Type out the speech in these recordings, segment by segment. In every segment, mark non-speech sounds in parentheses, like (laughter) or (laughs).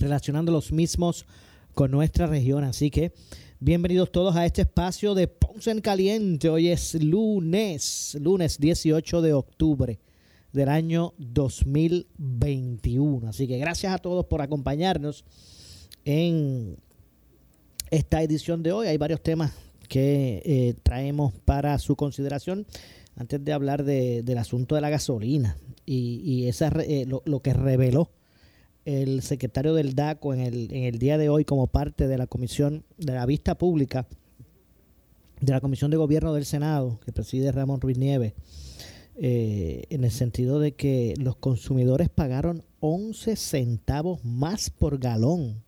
relacionando los mismos con nuestra región. Así que bienvenidos todos a este espacio de Ponce en Caliente. Hoy es lunes, lunes 18 de octubre del año 2021. Así que gracias a todos por acompañarnos en esta edición de hoy. Hay varios temas que eh, traemos para su consideración. Antes de hablar del asunto de la gasolina y, esa, eh, lo, que reveló el secretario del DACO en el, día de hoy como parte de la comisión de la vista pública de la Comisión de Gobierno del Senado, que preside Ramón Ruiz Nieves, eh, en el sentido de que los consumidores pagaron 11 centavos más por galón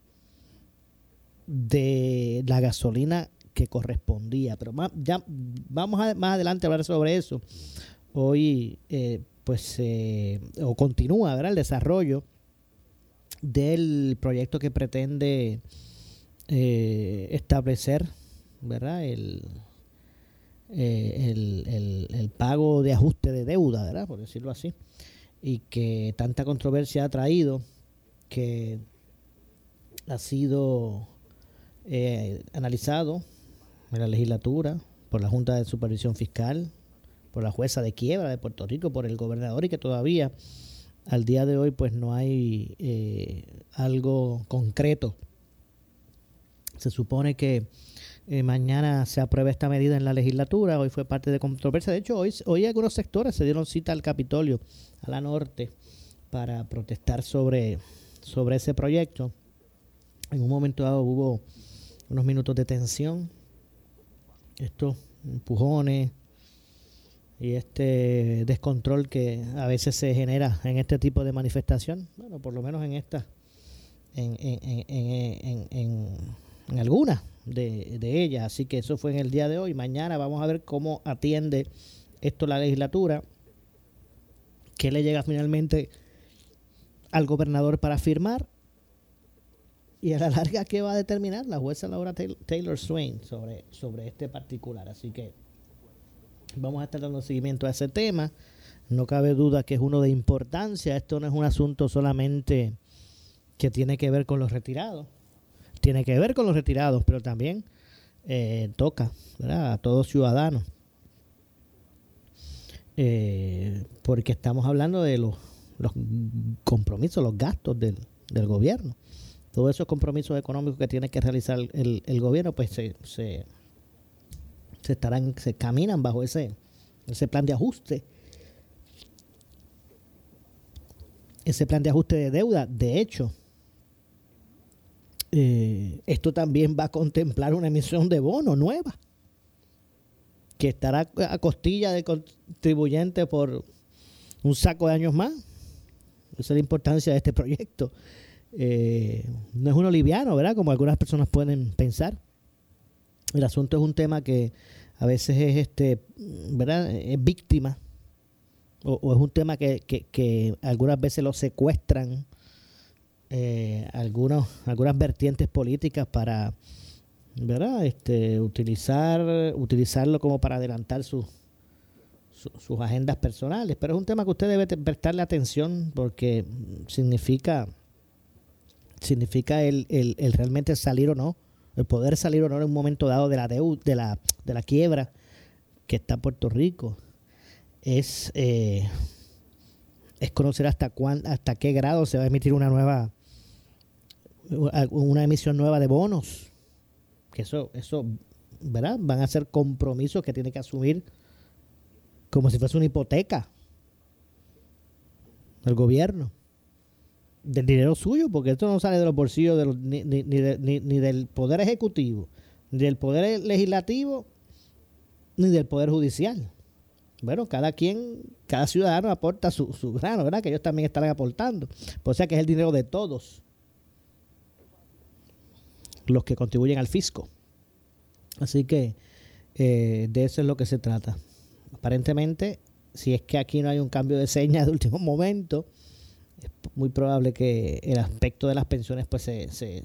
de la gasolina que correspondía. Pero ya vamos a, más adelante a hablar sobre eso. Hoy, eh, pues, o continúa ¿verdad? el desarrollo del proyecto que pretende eh, establecer ¿verdad? El, eh, el, el, pago de ajuste de deuda, ¿verdad? por decirlo así, y que tanta controversia ha traído que ha sido eh, analizado en la legislatura por la Junta de Supervisión Fiscal, por la jueza de quiebra de Puerto Rico, por el gobernador y que todavía al día de hoy pues no hay eh, algo concreto. Se supone que eh, mañana se aprueba esta medida en la legislatura, hoy fue parte de controversia. De hecho, hoy, hoy algunos sectores se dieron cita al Capitolio, a la norte, para protestar sobre, sobre ese proyecto. En un momento dado hubo unos minutos de tensión, estos empujones y este descontrol que a veces se genera en este tipo de manifestación, bueno, por lo menos en esta, en, en, en, en, de, de ellas. Así que eso fue en el día de hoy. Mañana vamos a ver cómo atiende esto la legislatura, qué le llega finalmente al gobernador para firmar y a la larga, ¿qué va a determinar la jueza Laura Taylor Swain sobre, sobre este particular? Así que vamos a estar dando seguimiento a ese tema. No cabe duda que es uno de importancia. Esto no es un asunto solamente que tiene que ver con los retirados. Tiene que ver con los retirados, pero también eh, toca a todos ciudadanos. Eh, porque estamos hablando de los, los compromisos, los gastos del, del gobierno todos esos compromisos económicos que tiene que realizar el, gobierno, pues se, se, estarán, se caminan bajo ese, ese plan de ajuste. Ese plan de ajuste de deuda, de hecho, eh, esto también va a contemplar una emisión de bono nueva, que estará a costilla de contribuyente por un saco de años más. Esa es la importancia de este proyecto. Eh, no es uno liviano, ¿verdad? Como algunas personas pueden pensar. El asunto es un tema que a veces es, este, ¿verdad? Es víctima o, es un tema que, que, algunas veces lo secuestran eh, algunos, algunas vertientes políticas para, ¿verdad? Este, utilizar, utilizarlo como para adelantar sus sus agendas personales. Pero es un tema que usted debe prestarle atención porque significa significa el, el, realmente salir o no, el poder salir o no en un momento dado de la deuda, de la, de la quiebra que está Puerto Rico. Es, eh, es conocer hasta cuán, hasta qué grado se va a emitir una nueva una emisión nueva de bonos que eso, eso, ¿verdad? Van a ser compromisos que tiene que asumir como si fuese una hipoteca del gobierno, del dinero suyo, porque esto no sale de los bolsillos de ni, ni, ni, ni, del Poder Ejecutivo, ni del Poder Legislativo, ni del Poder Judicial. Bueno, cada quien, cada ciudadano aporta su, su grano, ¿verdad? Que ellos también estarán aportando. O sea que es el dinero de todos los que contribuyen al fisco. Así que eh, de eso es lo que se trata. Aparentemente, si es que aquí no hay un cambio de señas de último momento, es muy probable que el aspecto de las pensiones pues se, se,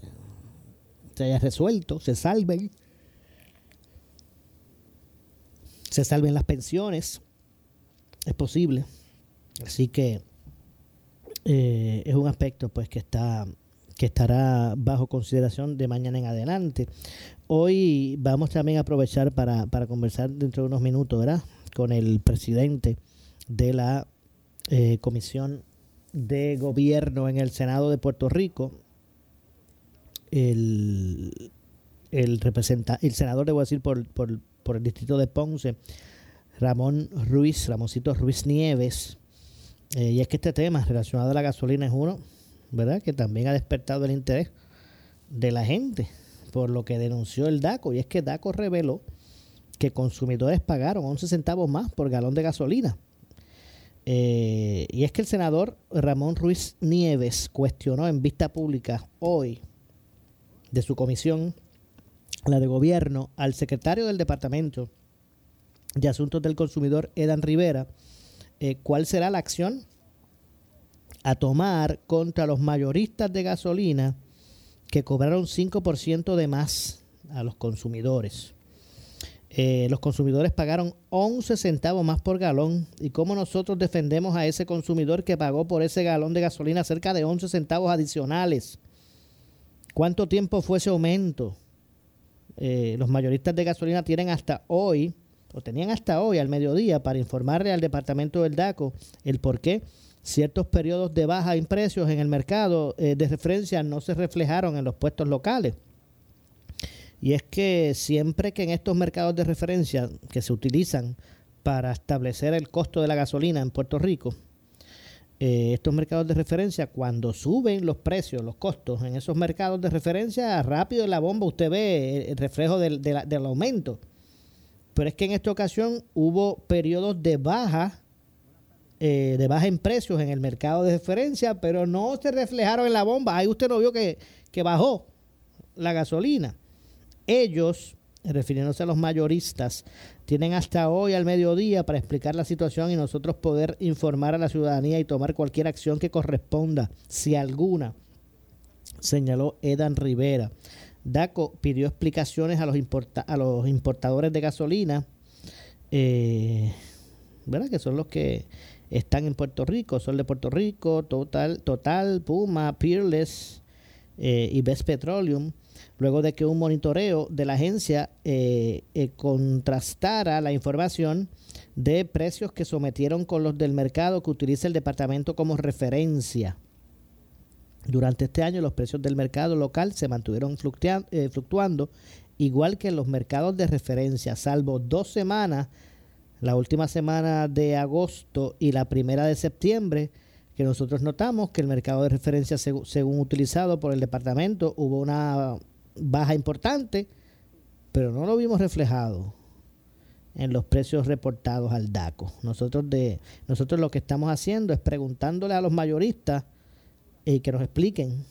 haya resuelto, se salven, se salven las pensiones, es posible. Así que eh, es un aspecto pues que está que estará bajo consideración de mañana en adelante. Hoy vamos también a aprovechar para, para conversar dentro de unos minutos, ¿verdad? Con el presidente de la eh, Comisión de Gobierno en el Senado de Puerto Rico, el, el, representa, el senador, debo decir, por, por, por el distrito de Ponce, Ramón Ruiz, Ramoncito Ruiz Nieves. Eh, y es que este tema relacionado a la gasolina es uno, ¿verdad? Que también ha despertado el interés de la gente por lo que denunció el DACO. Y es que DACO reveló que consumidores pagaron 11 centavos más por galón de gasolina. Eh, y es que el senador Ramón Ruiz Nieves cuestionó en vista pública hoy de su comisión, la de gobierno, al secretario del Departamento de Asuntos del Consumidor, Edan Rivera, eh, cuál será la acción a tomar contra los mayoristas de gasolina que cobraron 5% de más a los consumidores. Eh, los consumidores pagaron 11 centavos más por galón. ¿Y cómo nosotros defendemos a ese consumidor que pagó por ese galón de gasolina cerca de 11 centavos adicionales? ¿Cuánto tiempo fue ese aumento? Eh, los mayoristas de gasolina tienen hasta hoy, o tenían hasta hoy al mediodía, para informarle al departamento del DACO el por qué ciertos periodos de baja en precios en el mercado eh, de referencia no se reflejaron en los puestos locales. Y es que siempre que en estos mercados de referencia que se utilizan para establecer el costo de la gasolina en Puerto Rico, eh, estos mercados de referencia, cuando suben los precios, los costos en esos mercados de referencia, rápido en la bomba usted ve el, reflejo del, aumento. Pero es que en esta ocasión hubo periodos de baja eh, de baja en precios en el mercado de referencia, pero no se reflejaron en la bomba. Ahí usted no vio que, que bajó la gasolina. Ellos, refiriéndose a los mayoristas, tienen hasta hoy al mediodía para explicar la situación y nosotros poder informar a la ciudadanía y tomar cualquier acción que corresponda, si alguna, señaló Edan Rivera. DACO pidió explicaciones a los, a los importadores de gasolina, eh, ¿verdad? que son los que están en Puerto Rico, Sol de Puerto Rico, Total, Total Puma, Peerless eh, y Best Petroleum, luego de que un monitoreo de la agencia eh, eh, contrastara la información de precios que sometieron con los del mercado que utiliza el departamento como referencia. Durante este año los precios del mercado local se mantuvieron fluctuando, igual que en los mercados de referencia, salvo dos semanas la última semana de agosto y la primera de septiembre, que nosotros notamos que el mercado de referencia, según utilizado por el departamento, hubo una baja importante, pero no lo vimos reflejado en los precios reportados al DACO. Nosotros, de, nosotros lo que estamos haciendo es preguntándole a los mayoristas y que nos expliquen,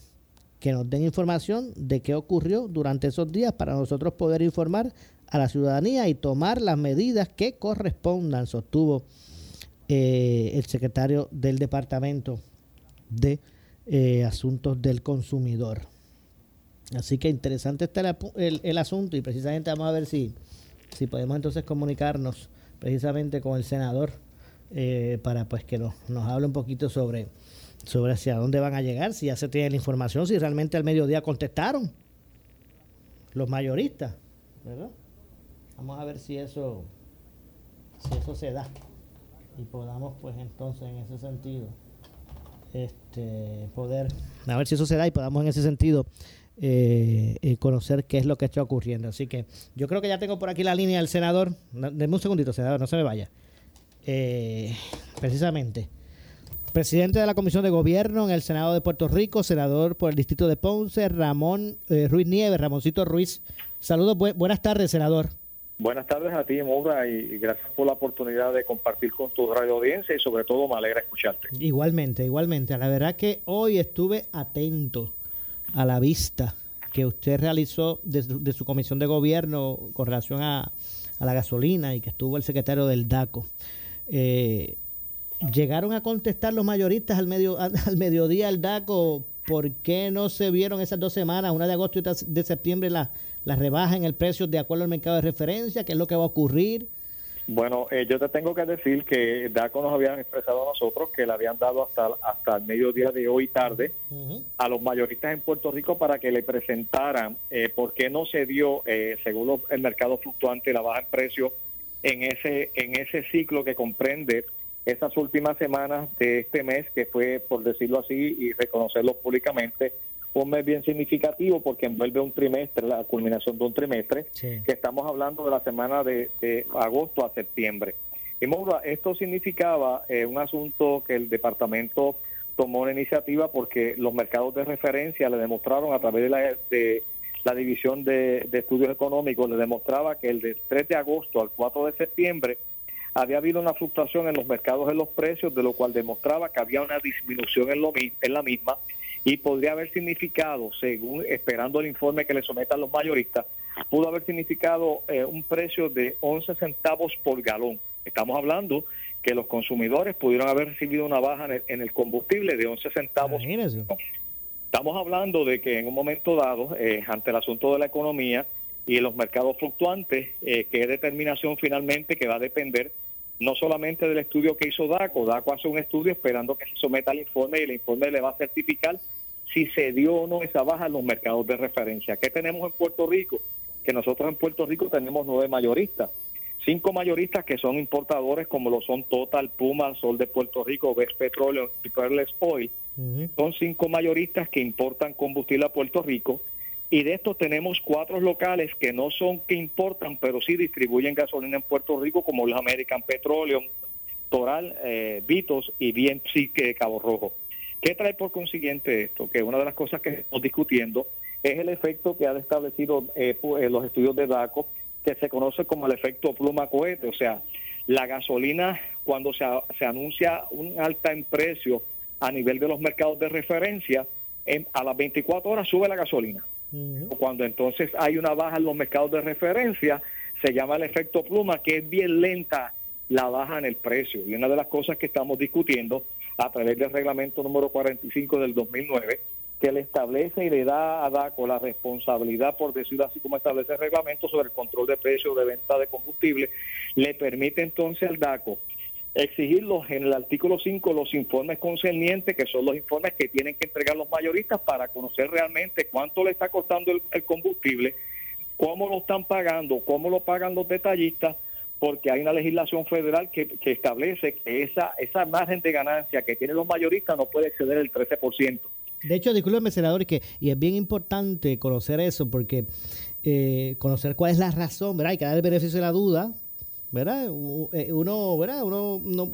que nos den información de qué ocurrió durante esos días para nosotros poder informar a la ciudadanía y tomar las medidas que correspondan, sostuvo eh, el secretario del Departamento de eh, Asuntos del Consumidor. Así que interesante está el, asunto y precisamente vamos a ver si, si podemos entonces comunicarnos precisamente con el senador eh, para pues que nos, nos hable un poquito sobre, sobre hacia dónde van a llegar, si ya se tiene la información, si realmente al mediodía contestaron los mayoristas, ¿verdad? Vamos a ver si eso, si eso se da. Y podamos, pues entonces, en ese sentido, este, poder, a ver si eso se da y podamos en ese sentido eh, eh, conocer qué es lo que está ocurriendo. Así que yo creo que ya tengo por aquí la línea del senador. Denme un segundito, senador, no se me vaya. Eh, precisamente. Presidente de la Comisión de Gobierno en el Senado de Puerto Rico, senador por el Distrito de Ponce, Ramón Ruiz Nieves, Ramoncito Ruiz. Saludos, buenas tardes, senador. Buenas tardes a ti, Moura, y gracias por la oportunidad de compartir con tu radio audiencia y sobre todo me alegra escucharte. Igualmente, igualmente. La verdad que hoy estuve atento a la vista que usted realizó de, su comisión de gobierno con relación a, la gasolina y que estuvo el secretario del DACO. Eh, ¿Llegaron a contestar los mayoristas al, medio, al mediodía el DACO por qué no se vieron esas dos semanas, una de agosto y otra de septiembre, la, la rebaja en el precio de acuerdo al mercado de referencia? ¿Qué es lo que va a ocurrir? Bueno, eh, yo te tengo que decir que DACO nos habían expresado a nosotros que le habían dado hasta, hasta el mediodía de hoy tarde a los mayoristas en Puerto Rico para que le presentaran eh, por qué no se dio, eh, según el mercado fluctuante, la baja en precio en ese, en ese ciclo que comprende esas últimas semanas de este mes, que fue, por decirlo así, y reconocerlo públicamente, un mes bien significativo porque envuelve un trimestre, la culminación de un trimestre, que estamos hablando de la semana de, agosto a septiembre. Y Maura, esto significaba eh, un asunto que el departamento tomó una iniciativa porque los mercados de referencia le demostraron a través de la, de la división de, de estudios económicos, le demostraba que el del 3 de agosto al 4 de septiembre había habido una fluctuación en los mercados de los precios, de lo cual demostraba que había una disminución en, lo, en la misma y podría haber significado, según esperando el informe que le sometan los mayoristas, pudo haber significado eh, un precio de 11 centavos por galón. Estamos hablando que los consumidores pudieron haber recibido una baja en el, combustible de 11 centavos. Estamos hablando de que en un momento dado, eh, ante el asunto de la economía y los mercados fluctuantes, eh, que determinación finalmente que va a depender no solamente del estudio que hizo DACO, DACO hace un estudio esperando que se someta al informe y el informe le va a certificar si se dio o no esa baja en los mercados de referencia. ¿Qué tenemos en Puerto Rico? Que nosotros en Puerto Rico tenemos nueve mayoristas. Cinco mayoristas que son importadores como lo son Total, Puma, Sol de Puerto Rico, Best Petroleum y Perles Oil. Son cinco mayoristas que importan combustible a Puerto Rico y de estos tenemos cuatro locales que no son que importan, pero sí distribuyen gasolina en Puerto Rico, como los American Petroleum, Toral, eh, Vitos y BNC Cabo Rojo. ¿Qué trae por consiguiente esto? Que una de las cosas que estamos discutiendo es el efecto que han establecido eh, eh, los estudios de DACO, que se conoce como el efecto pluma cohete, o sea, la gasolina cuando se, se anuncia un alta en precio a nivel de los mercados de referencia, a las 24 horas sube la gasolina. Cuando entonces hay una baja en los mercados de referencia, se llama el efecto pluma, que es bien lenta la baja en el precio. Y una de las cosas que estamos discutiendo a través del reglamento número 45 del 2009, que le establece y le da a DACO la responsabilidad, por decirlo así como establece el reglamento, sobre el control de precios de venta de combustible, le permite entonces al DACO exigirlos en el artículo 5 los informes concernientes, que son los informes que tienen que entregar los mayoristas para conocer realmente cuánto le está costando el combustible, cómo lo están pagando, cómo lo pagan los detallistas, porque hay una legislación federal que, establece que esa, esa margen de ganancia que tienen los mayoristas no puede exceder el 13%. De hecho, discúlpeme, senador, que, y es bien importante conocer eso, porque eh, conocer cuál es la razón, ¿verdad? Hay que dar el beneficio de la duda, ¿verdad? Eh, uno, ¿verdad? Uno, no,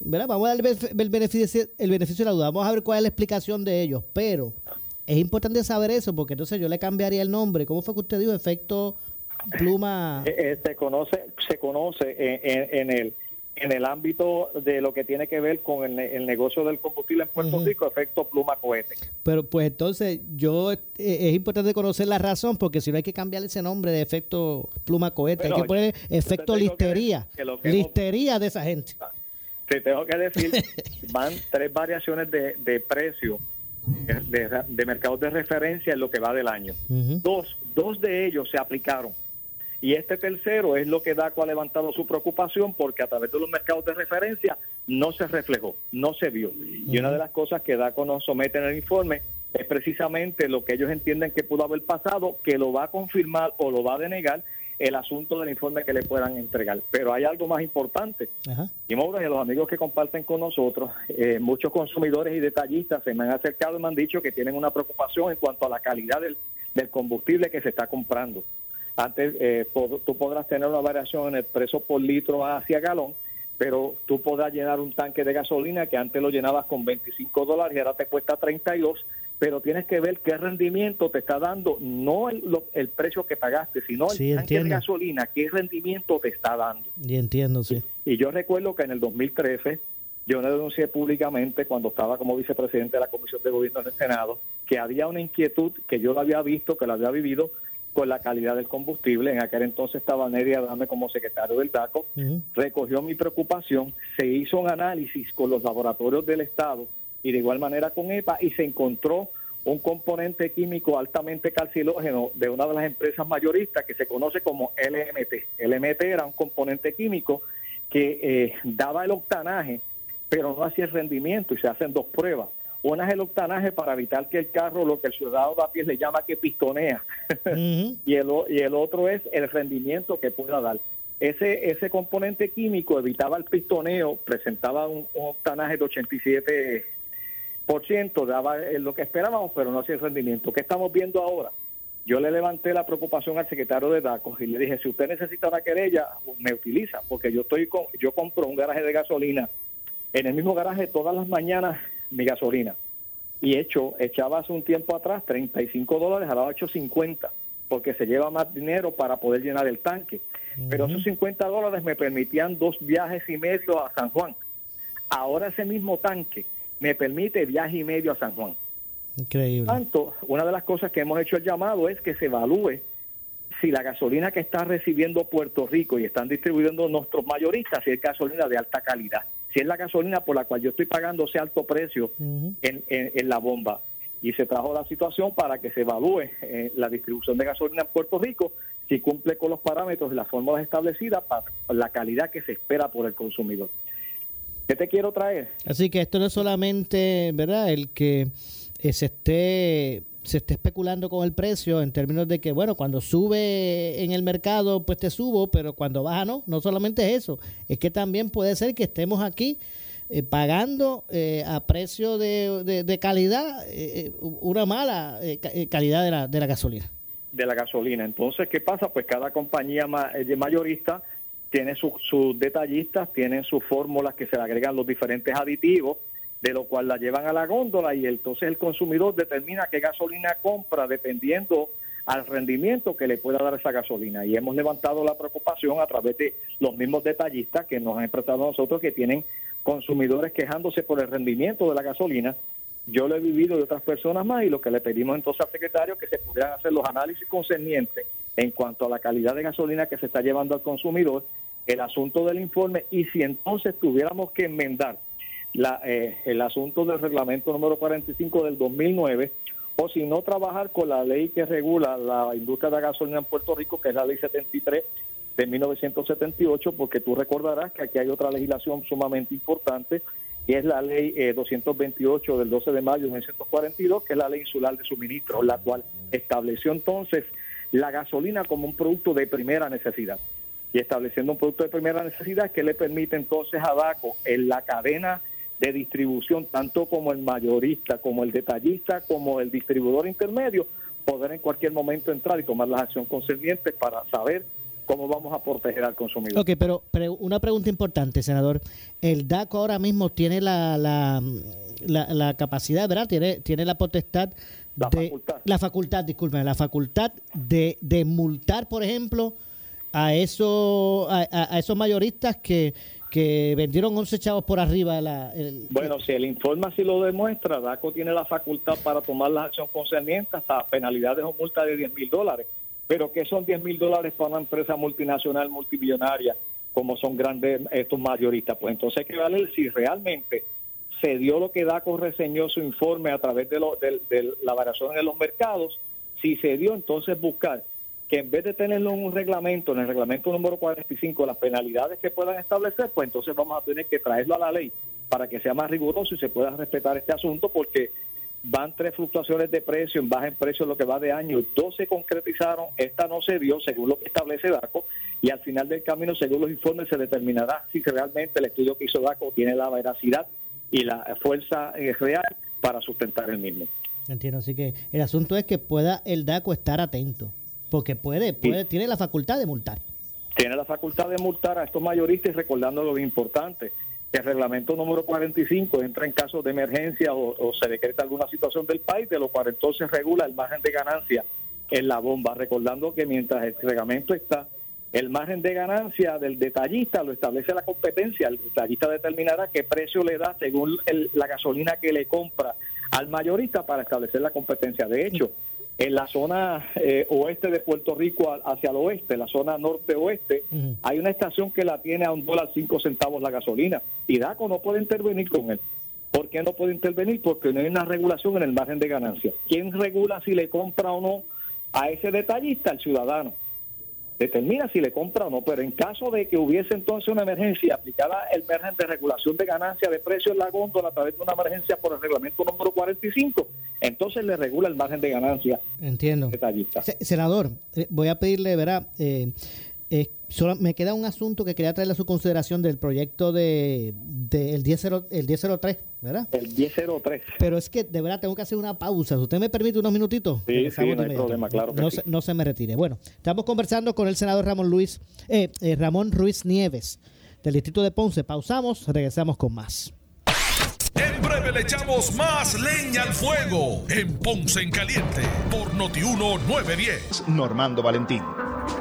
¿verdad? Vamos a dar el beneficio, el beneficio de la duda, vamos a ver cuál es la explicación de ellos, pero es importante saber eso, porque entonces yo le cambiaría el nombre. ¿Cómo fue que usted dijo? Efecto pluma eh, eh, se conoce se conoce en, el en el ámbito de lo que tiene que ver con el, negocio del combustible en Puerto Rico, efecto pluma cohete. Pero pues entonces yo eh, es importante conocer la razón porque si no hay que cambiar ese nombre de efecto pluma cohete, hay que poner efecto listería, listería de esa gente. Te tengo que decir, (laughs) van tres variaciones de, de precio de, de, mercados de referencia en lo que va del año. Dos, dos de ellos se aplicaron y este tercero es lo que DACO ha levantado su preocupación porque a través de los mercados de referencia no se reflejó, no se vio. Y una de las cosas que DACO nos somete en el informe es precisamente lo que ellos entienden que pudo haber pasado, que lo va a confirmar o lo va a denegar el asunto del informe que le puedan entregar. Pero hay algo más importante. Y Maura, y a los amigos que comparten con nosotros, eh, muchos consumidores y detallistas se me han acercado y me han dicho que tienen una preocupación en cuanto a la calidad del, del combustible que se está comprando. Antes eh, tú podrás tener una variación en el precio por litro hacia galón, pero tú podrás llenar un tanque de gasolina que antes lo llenabas con 25 dólares y ahora te cuesta 32, pero tienes que ver qué rendimiento te está dando, no el, el precio que pagaste, sino el tanque de gasolina, qué rendimiento te está dando. Y entiendo, sí. Y, yo recuerdo que en el 2013 yo le denuncié públicamente cuando estaba como vicepresidente de la Comisión de Gobierno en el Senado que había una inquietud que yo la había visto, que la había vivido con la calidad del combustible. En aquel entonces estaba Neria Dame como secretario del DACO. Recogió mi preocupación, se hizo un análisis con los laboratorios del Estado y de igual manera con EPA y se encontró un componente químico altamente carcinógeno de una de las empresas mayoristas que se conoce como LMT. LMT era un componente químico que eh, daba el octanaje, pero no hacía el rendimiento y se hacen dos pruebas una es el octanaje para evitar que el carro, lo que el ciudadano de a pie le llama que pistonea, (laughs) y, el, y el otro es el rendimiento que pueda dar. Ese, ese componente químico evitaba el pistoneo, presentaba un, octanaje de 87%, daba lo que esperábamos, pero no hacía el rendimiento. ¿Qué estamos viendo ahora? Yo le levanté la preocupación al secretario de DACO y le dije, si usted necesita una querella, me utiliza, porque yo estoy con, yo compro un garaje de gasolina. En el mismo garaje todas las mañanas mi gasolina. Y hecho, echaba hace un tiempo atrás 35 dólares, ahora 8.50, porque se lleva más dinero para poder llenar el tanque. Pero esos 50 dólares me permitían dos viajes y medio a San Juan. Ahora ese mismo tanque me permite viaje y medio a San Juan. Increíble. Tanto, una de las cosas que hemos hecho el llamado es que se evalúe si la gasolina que está recibiendo Puerto Rico y están distribuyendo nuestros mayoristas, si es gasolina de alta calidad si es la gasolina por la cual yo estoy pagando ese alto precio en, la bomba. Y se trajo la situación para que se evalúe eh, la distribución de gasolina en Puerto Rico si cumple con los parámetros y las fórmulas establecidas para la calidad que se espera por el consumidor. ¿Qué te quiero traer? Así que esto no es solamente, ¿verdad? El que eh, se esté se esté especulando con el precio en términos de que, bueno, cuando sube en el mercado, pues te subo, pero cuando baja no, no solamente es eso, es que también puede ser que estemos aquí eh, pagando eh, a precio de, de, calidad eh, una mala calidad de la, de la gasolina. De la gasolina. Entonces, ¿qué pasa? Pues cada compañía mayorista tiene sus detallistas, tiene sus fórmulas que se le agregan los diferentes aditivos de lo cual la llevan a la góndola y entonces el consumidor determina qué gasolina compra dependiendo al rendimiento que le pueda dar esa gasolina. Y hemos levantado la preocupación a través de los mismos detallistas que nos han expresado a nosotros que tienen consumidores quejándose por el rendimiento de la gasolina. Yo lo he vivido de otras personas más y lo que le pedimos entonces al secretario que se pudieran hacer los análisis concernientes en cuanto a la calidad de gasolina que se está llevando al consumidor, el asunto del informe y si entonces tuviéramos que enmendar la, eh, el asunto del reglamento número 45 del 2009, o si no trabajar con la ley que regula la industria de la gasolina en Puerto Rico, que es la ley 73 de 1978, porque tú recordarás que aquí hay otra legislación sumamente importante, y es la ley 228 eh, del 12 de mayo de 1942, que es la ley insular de suministro, la cual estableció entonces la gasolina como un producto de primera necesidad. Y estableciendo un producto de primera necesidad que le permite entonces a DACO en la cadena de distribución, tanto como el mayorista, como el detallista, como el distribuidor intermedio, poder en cualquier momento entrar y tomar las acciones concernientes para saber cómo vamos a proteger al consumidor. Ok, pero, una pregunta importante, senador. El DACO ahora mismo tiene la, la, la, capacidad, ¿verdad? Tiene, tiene la potestad la de... Facultad. La facultad, disculpen, la facultad de, de multar, por ejemplo, a, eso, a esos mayoristas que que vendieron 11 chavos por arriba. La, bueno, si el informe así lo demuestra, DACO tiene la facultad para tomar la acción concerniente hasta penalidades o multas de 10 mil dólares. Pero ¿qué son 10 mil dólares para una empresa multinacional multimillonaria como son grandes estos mayoristas? Pues entonces que ver si realmente se dio lo que DACO reseñó su informe a través de, lo, de, de la variación en los mercados. Si se dio, entonces buscar que en vez de tenerlo en un reglamento, en el reglamento número 45, las penalidades que puedan establecer, pues entonces vamos a tener que traerlo a la ley para que sea más riguroso y se pueda respetar este asunto, porque van tres fluctuaciones de precio, en baja en precio lo que va de año, dos se concretizaron, esta no se dio según lo que establece DACO, y al final del camino, según los informes, se determinará si realmente el estudio que hizo DACO tiene la veracidad y la fuerza eh, real para sustentar el mismo. Entiendo, así que el asunto es que pueda el DACO estar atento, porque puede, puede tiene la facultad de multar. Tiene la facultad de multar a estos mayoristas recordando lo importante, que el reglamento número 45 entra en casos de emergencia o, se decreta alguna situación del país, de lo cual entonces regula el margen de ganancia en la bomba, recordando que mientras el reglamento está, el margen de ganancia del detallista lo establece la competencia, el detallista determinará qué precio le da según la gasolina que le compra al mayorista para establecer la competencia. De hecho, en la zona eh, oeste de Puerto Rico hacia el oeste, la zona norte-oeste, hay una estación que la tiene a un dólar cinco centavos la gasolina y DACO no puede intervenir con él. ¿Por qué no puede intervenir? Porque no hay una regulación en el margen de ganancia. ¿Quién regula si le compra o no a ese detallista? El ciudadano determina si le compra o no, pero en caso de que hubiese entonces una emergencia aplicada el margen de regulación de ganancia de precios en la góndola a través de una emergencia por el reglamento número 45, entonces le regula el margen de ganancia. Entiendo. Senador, eh, voy a pedirle, verá, eh, eh, solo me queda un asunto que quería traerle a su consideración del proyecto de, el, 10, el 1003, ¿verdad? El 1003. Pero es que de verdad tengo que hacer una pausa. ¿Usted me permite unos minutitos? Sí, sí no hay problema, claro. no, se, no se me retire. Bueno, estamos conversando con el senador Ramón Luis, eh, eh, Ramón Ruiz Nieves del Distrito de Ponce. Pausamos, regresamos con más. En breve le echamos más leña al fuego en Ponce en Caliente por Notiuno 910. Normando Valentín.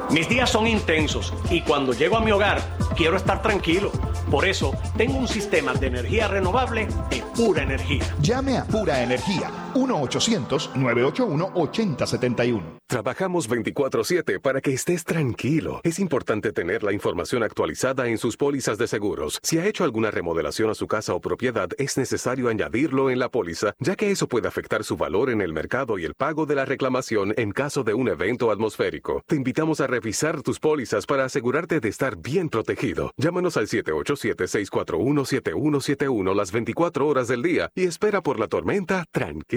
Mis días son intensos y cuando llego a mi hogar quiero estar tranquilo. Por eso tengo un sistema de energía renovable de pura energía. Llame a Pura Energía 1-800-981-8071. Trabajamos 24/7 para que estés tranquilo. Es importante tener la información actualizada en sus pólizas de seguros. Si ha hecho alguna remodelación a su casa o propiedad, es necesario añadirlo en la póliza, ya que eso puede afectar su valor en el mercado y el pago de la reclamación en caso de un evento atmosférico. Te invitamos a revisar tus pólizas para asegurarte de estar bien protegido. Llámanos al 787-641-7171 las 24 horas del día y espera por la tormenta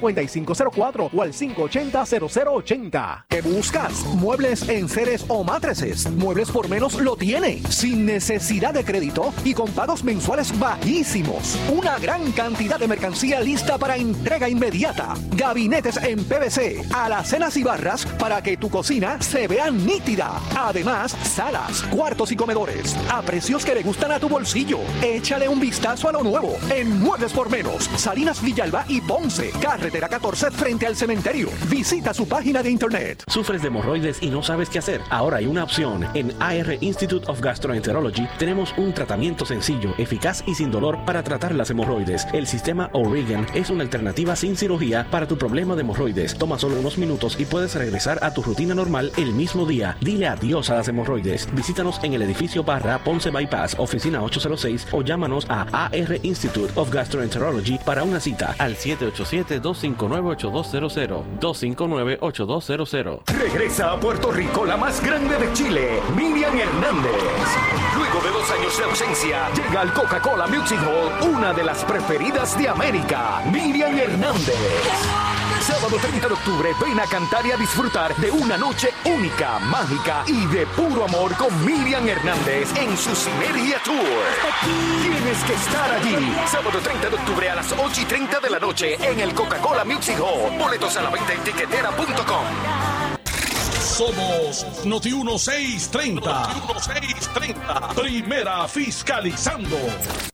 260-5504 o al 580-0080. ¿Qué buscas? Muebles en seres o matrices. Muebles por menos lo tiene. Sin necesidad de crédito y con pagos mensuales bajísimos. Una gran cantidad de mercancía lista para entrega inmediata. Gabinetes en PVC, alacenas y barras para que tu cocina se vea nítida. Además, salas, cuartos y comedores a precios que le gustan a tu bolsillo. Échale un vistazo a lo nuevo en Muebles por Menos, Salinas Villalba y Ponce, carretera 14 frente al cementerio. Visita su página de internet. ¿Sufres de hemorroides y no sabes qué hacer? Ahora hay una opción. En AR Institute of Gastroenterology tenemos un tratamiento sencillo, eficaz y sin dolor para tratar las hemorroides. El sistema O'Regan es una alternativa sin cirugía para tu problema de hemorroides. Toma solo unos minutos y puedes regresar a tu rutina normal el mismo día. Dile adiós a las hemorroides. Visítanos en el edificio Barra Ponce Bypass, oficina 806 o llámanos a AR Institute of Gastroenterology para una cita al 787-259-8200. 259-8200. Regresa a Puerto Rico la más grande de Chile, Miriam Hernández. Luego de dos años de ausencia, llega al Coca-Cola Music Hall una de las preferidas de América, Miriam Hernández. Sábado 30 de octubre, ven a cantar y a disfrutar de una noche única, mágica y de puro amor con Miriam Hernández en su Sinergia Tour. Tienes que estar allí. Sábado 30 de octubre a las 8 y 30 de la noche en el Coca-Cola Music Hall. Boletos a la venta en tiquetera.com. Somos Noti 1630. Noti 1630. Primera fiscalizando.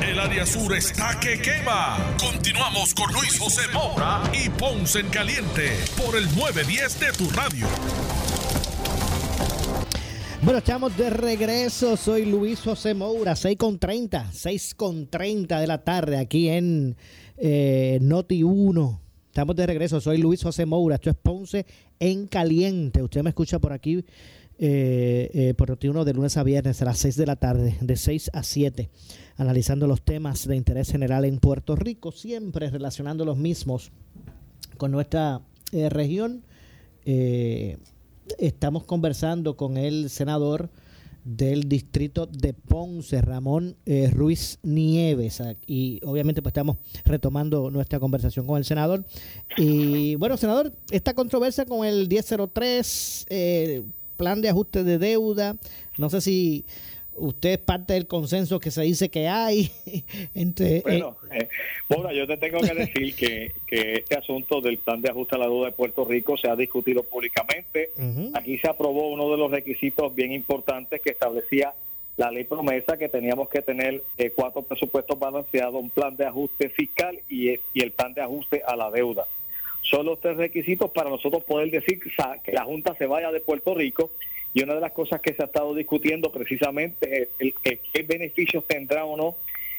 El área sur está que quema. Continuamos con Luis José Moura y Ponce en Caliente por el 910 de tu radio. Bueno, estamos de regreso. Soy Luis José Moura, 6 con 30, 6 con 30 de la tarde aquí en eh, Noti 1. Estamos de regreso. Soy Luis José Moura. Esto es Ponce en Caliente. Usted me escucha por aquí eh, eh, por Noti 1 de lunes a viernes a las 6 de la tarde, de 6 a 7, analizando los temas de interés general en Puerto Rico, siempre relacionando los mismos con nuestra eh, región. Eh, estamos conversando con el senador del distrito de Ponce, Ramón eh, Ruiz Nieves. Ah, Y obviamente pues estamos retomando nuestra conversación con el senador. Y bueno, senador, esta controversia con el 1003, eh, plan de ajuste de deuda, no sé si usted es parte del consenso que se dice que hay (laughs) entre... eh, Bueno, eh, yo te tengo que decir que, que este asunto del plan de ajuste a la deuda de Puerto Rico se ha discutido públicamente. Aquí se aprobó uno de los requisitos bien importantes que establecía la ley promesa que teníamos que tener eh, cuatro presupuestos balanceados, un plan de ajuste fiscal y, y el plan de ajuste a la deuda. Son los tres requisitos para nosotros poder decir que la Junta se vaya de Puerto Rico y una de las cosas que se ha estado discutiendo precisamente es el qué beneficios tendrá o no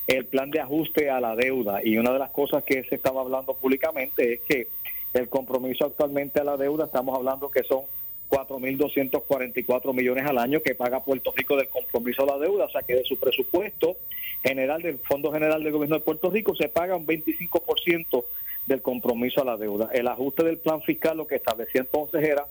el plan de ajuste a la deuda. Y una de las cosas que se estaba hablando públicamente es que el compromiso actualmente a la deuda, estamos hablando que son 4.244 millones al año que paga Puerto Rico del compromiso a la deuda, o sea que de su presupuesto general del Fondo General del Gobierno de Puerto Rico se paga un 25% del compromiso a la deuda. El ajuste del plan fiscal lo que establecía entonces era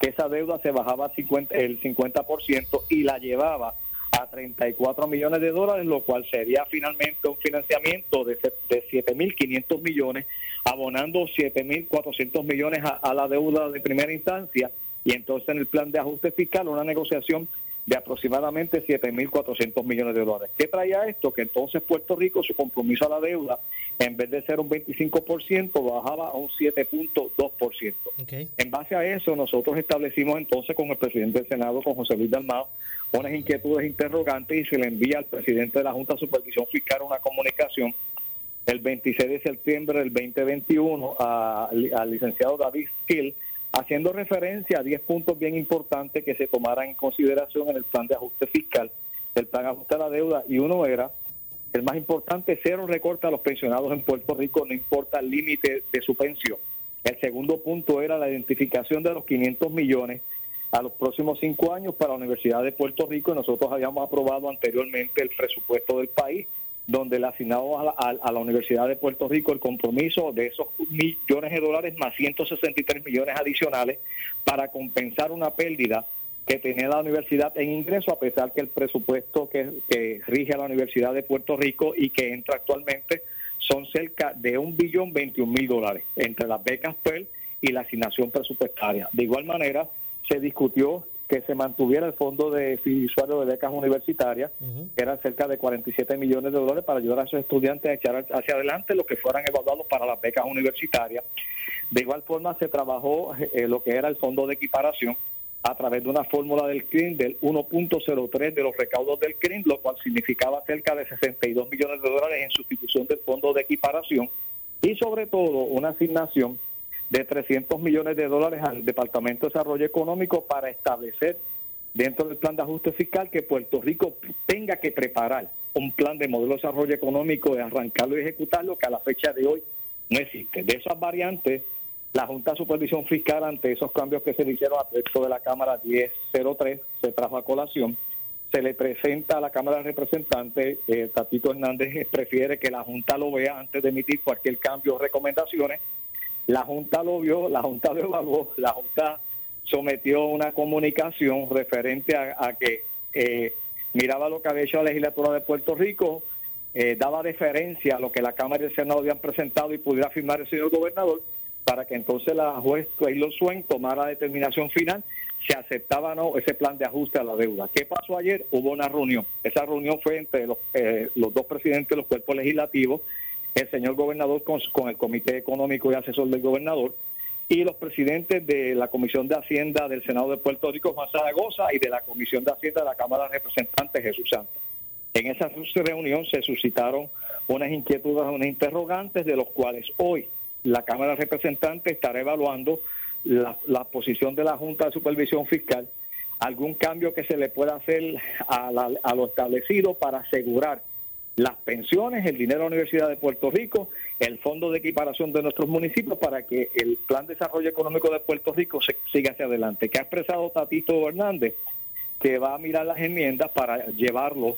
que esa deuda se bajaba al 50, el 50% y la llevaba a 34 millones de dólares, lo cual sería finalmente un financiamiento de, de 7.500 millones, abonando 7.400 millones a, a la deuda de primera instancia y entonces en el plan de ajuste fiscal una negociación de aproximadamente 7.400 millones de dólares. ¿Qué traía esto? Que entonces Puerto Rico, su compromiso a la deuda, en vez de ser un 25%, bajaba a un 7.2%. ok. En base a eso, nosotros establecimos entonces con el presidente del Senado, con José Luis Dalmao, unas inquietudes interrogantes y se le envía al presidente de la Junta de Supervisión Fiscal una comunicación el 26 de septiembre del 2021 a- al licenciado David Hill, haciendo referencia a 10 puntos bien importantes que se tomaran en consideración en el plan de ajuste fiscal, el plan de ajuste a la deuda, y uno era el más importante, cero recorte a los pensionados en Puerto Rico, no importa el límite de su pensión. El segundo punto era la identificación de los 500 millones a los próximos cinco años para la Universidad de Puerto Rico. y Nosotros habíamos aprobado anteriormente el presupuesto del país, donde le asignamos a la, a- a la Universidad de Puerto Rico el compromiso de esos millones de dólares más 163 millones adicionales para compensar una pérdida que tenía la universidad en ingreso, a pesar que el presupuesto que, rige a la Universidad de Puerto Rico y que entra actualmente son cerca de un billón 21 mil dólares entre las becas PEL y la asignación presupuestaria. De igual manera, se discutió que se mantuviera el fondo de fiduciario de becas universitarias, que eran cerca de 47 millones de dólares para ayudar a esos estudiantes a echar hacia adelante los que fueran evaluados para las becas universitarias. De igual forma, se trabajó eh, lo que era el fondo de equiparación a través de una fórmula del CRIM del 1.03 de los recaudos del CRIM, lo cual significaba cerca de 62 millones de dólares en sustitución del fondo de equiparación y sobre todo una asignación de 300 millones de dólares al Departamento de Desarrollo Económico para establecer dentro del plan de ajuste fiscal que Puerto Rico tenga que preparar un plan de modelo de desarrollo económico, de arrancarlo y ejecutarlo, que a la fecha de hoy no existe. De esas variantes, la Junta de Supervisión Fiscal, ante esos cambios que se le hicieron a texto de la Cámara 1003, se trajo a colación. Se le presenta a la Cámara de Representantes, eh, Tatito Hernández prefiere que la Junta lo vea antes de emitir cualquier cambio o recomendaciones. La Junta lo vio, la Junta lo evaluó, la Junta sometió una comunicación referente a, que eh, miraba lo que había hecho la legislatura de Puerto Rico, eh, daba deferencia a lo que la Cámara y el Senado habían presentado y pudiera firmar el señor gobernador para que entonces la juez Taylor Swain tomara la determinación final si aceptaba o no ese plan de ajuste a la deuda. ¿Qué pasó ayer? Hubo una reunión. Esa reunión fue entre los, eh, los dos presidentes de los cuerpos legislativos, el señor gobernador con, el Comité Económico y Asesor del Gobernador, y los presidentes de la Comisión de Hacienda del Senado de Puerto Rico, Juan Zaragoza, y de la Comisión de Hacienda de la Cámara de Representantes, Jesús Santa. En esa reunión se suscitaron unas inquietudes, unas interrogantes, de los cuales hoy la Cámara de Representantes estará evaluando la, posición de la Junta de Supervisión Fiscal, algún cambio que se le pueda hacer a lo establecido para asegurar las pensiones, el dinero de la Universidad de Puerto Rico, el fondo de equiparación de nuestros municipios para que el plan de desarrollo económico de Puerto Rico se, siga hacia adelante. Que ha expresado Tatito Hernández que va a mirar las enmiendas para llevarlo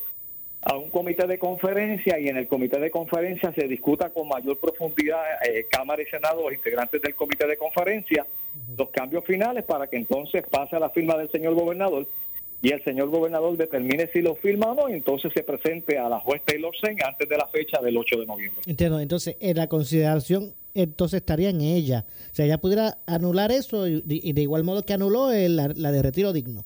a un comité de conferencia y en el comité de conferencia se discuta con mayor profundidad eh, Cámara y Senado, los integrantes del comité de conferencia, los cambios finales para que entonces pase a la firma del señor gobernador y el señor gobernador determine si lo firma o no, y entonces se presente a la juez Taylor Sen antes de la fecha del 8 de noviembre. Entiendo, entonces en la consideración entonces estaría en ella. O sea, ella pudiera anular eso y, de igual modo que anuló la, de retiro digno.